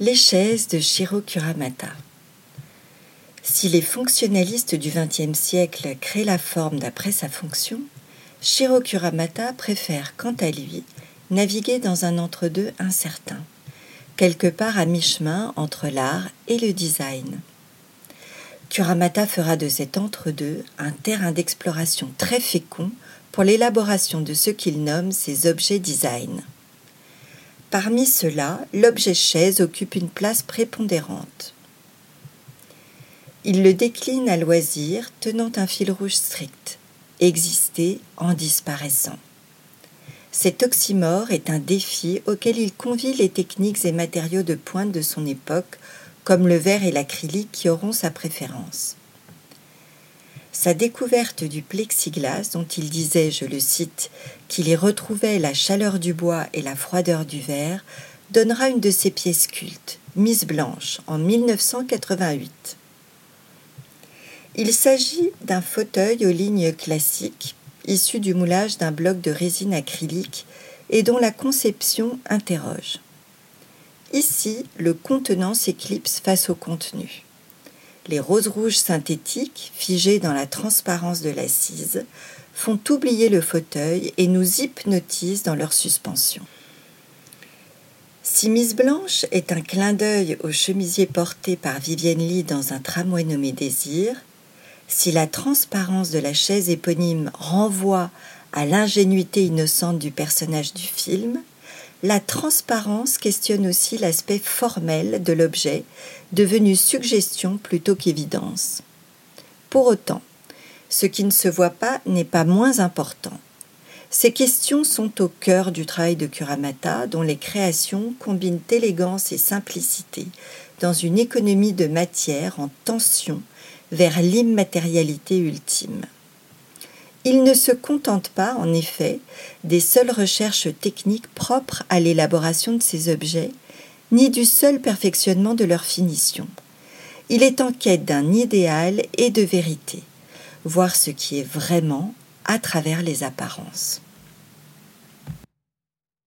Les chaises de Shiro Kuramata. Si les fonctionnalistes du XXe siècle créent la forme d'après sa fonction, Shiro Kuramata préfère, quant à lui, naviguer dans un entre-deux incertain, quelque part à mi-chemin entre l'art et le design. Kuramata fera de cet entre-deux un terrain d'exploration très fécond pour l'élaboration de ce qu'il nomme ses objets design. Parmi ceux-là, l'objet chaise occupe une place prépondérante. Il le décline à loisir, tenant un fil rouge strict, exister en disparaissant. Cet oxymore est un défi auquel il convie les techniques et matériaux de pointe de son époque, comme le verre et l'acrylique qui auront sa préférence. Sa découverte du plexiglas, dont il disait, je le cite, qu'il y retrouvait la chaleur du bois et la froideur du verre, donnera une de ses pièces cultes, Mise Blanche, en 1988. Il s'agit d'un fauteuil aux lignes classiques, issu du moulage d'un bloc de résine acrylique et dont la conception interroge. Ici, le contenant s'éclipse face au contenu. Les roses rouges synthétiques, figées dans la transparence de l'assise, font oublier le fauteuil et nous hypnotisent dans leur suspension. Si Miss Blanche est un clin d'œil au chemisier porté par Vivienne Lee dans un tramway nommé Désir, si la transparence de la chaise éponyme renvoie à l'ingénuité innocente du personnage du film, la transparence questionne aussi l'aspect formel de l'objet, devenu suggestion plutôt qu'évidence. Pour autant, ce qui ne se voit pas n'est pas moins important. Ces questions sont au cœur du travail de Kuramata, dont les créations combinent élégance et simplicité dans une économie de matière en tension vers l'immatérialité ultime. Il ne se contente pas, en effet, des seules recherches techniques propres à l'élaboration de ces objets, ni du seul perfectionnement de leur finition. Il est en quête d'un idéal et de vérité, voir ce qui est vraiment à travers les apparences.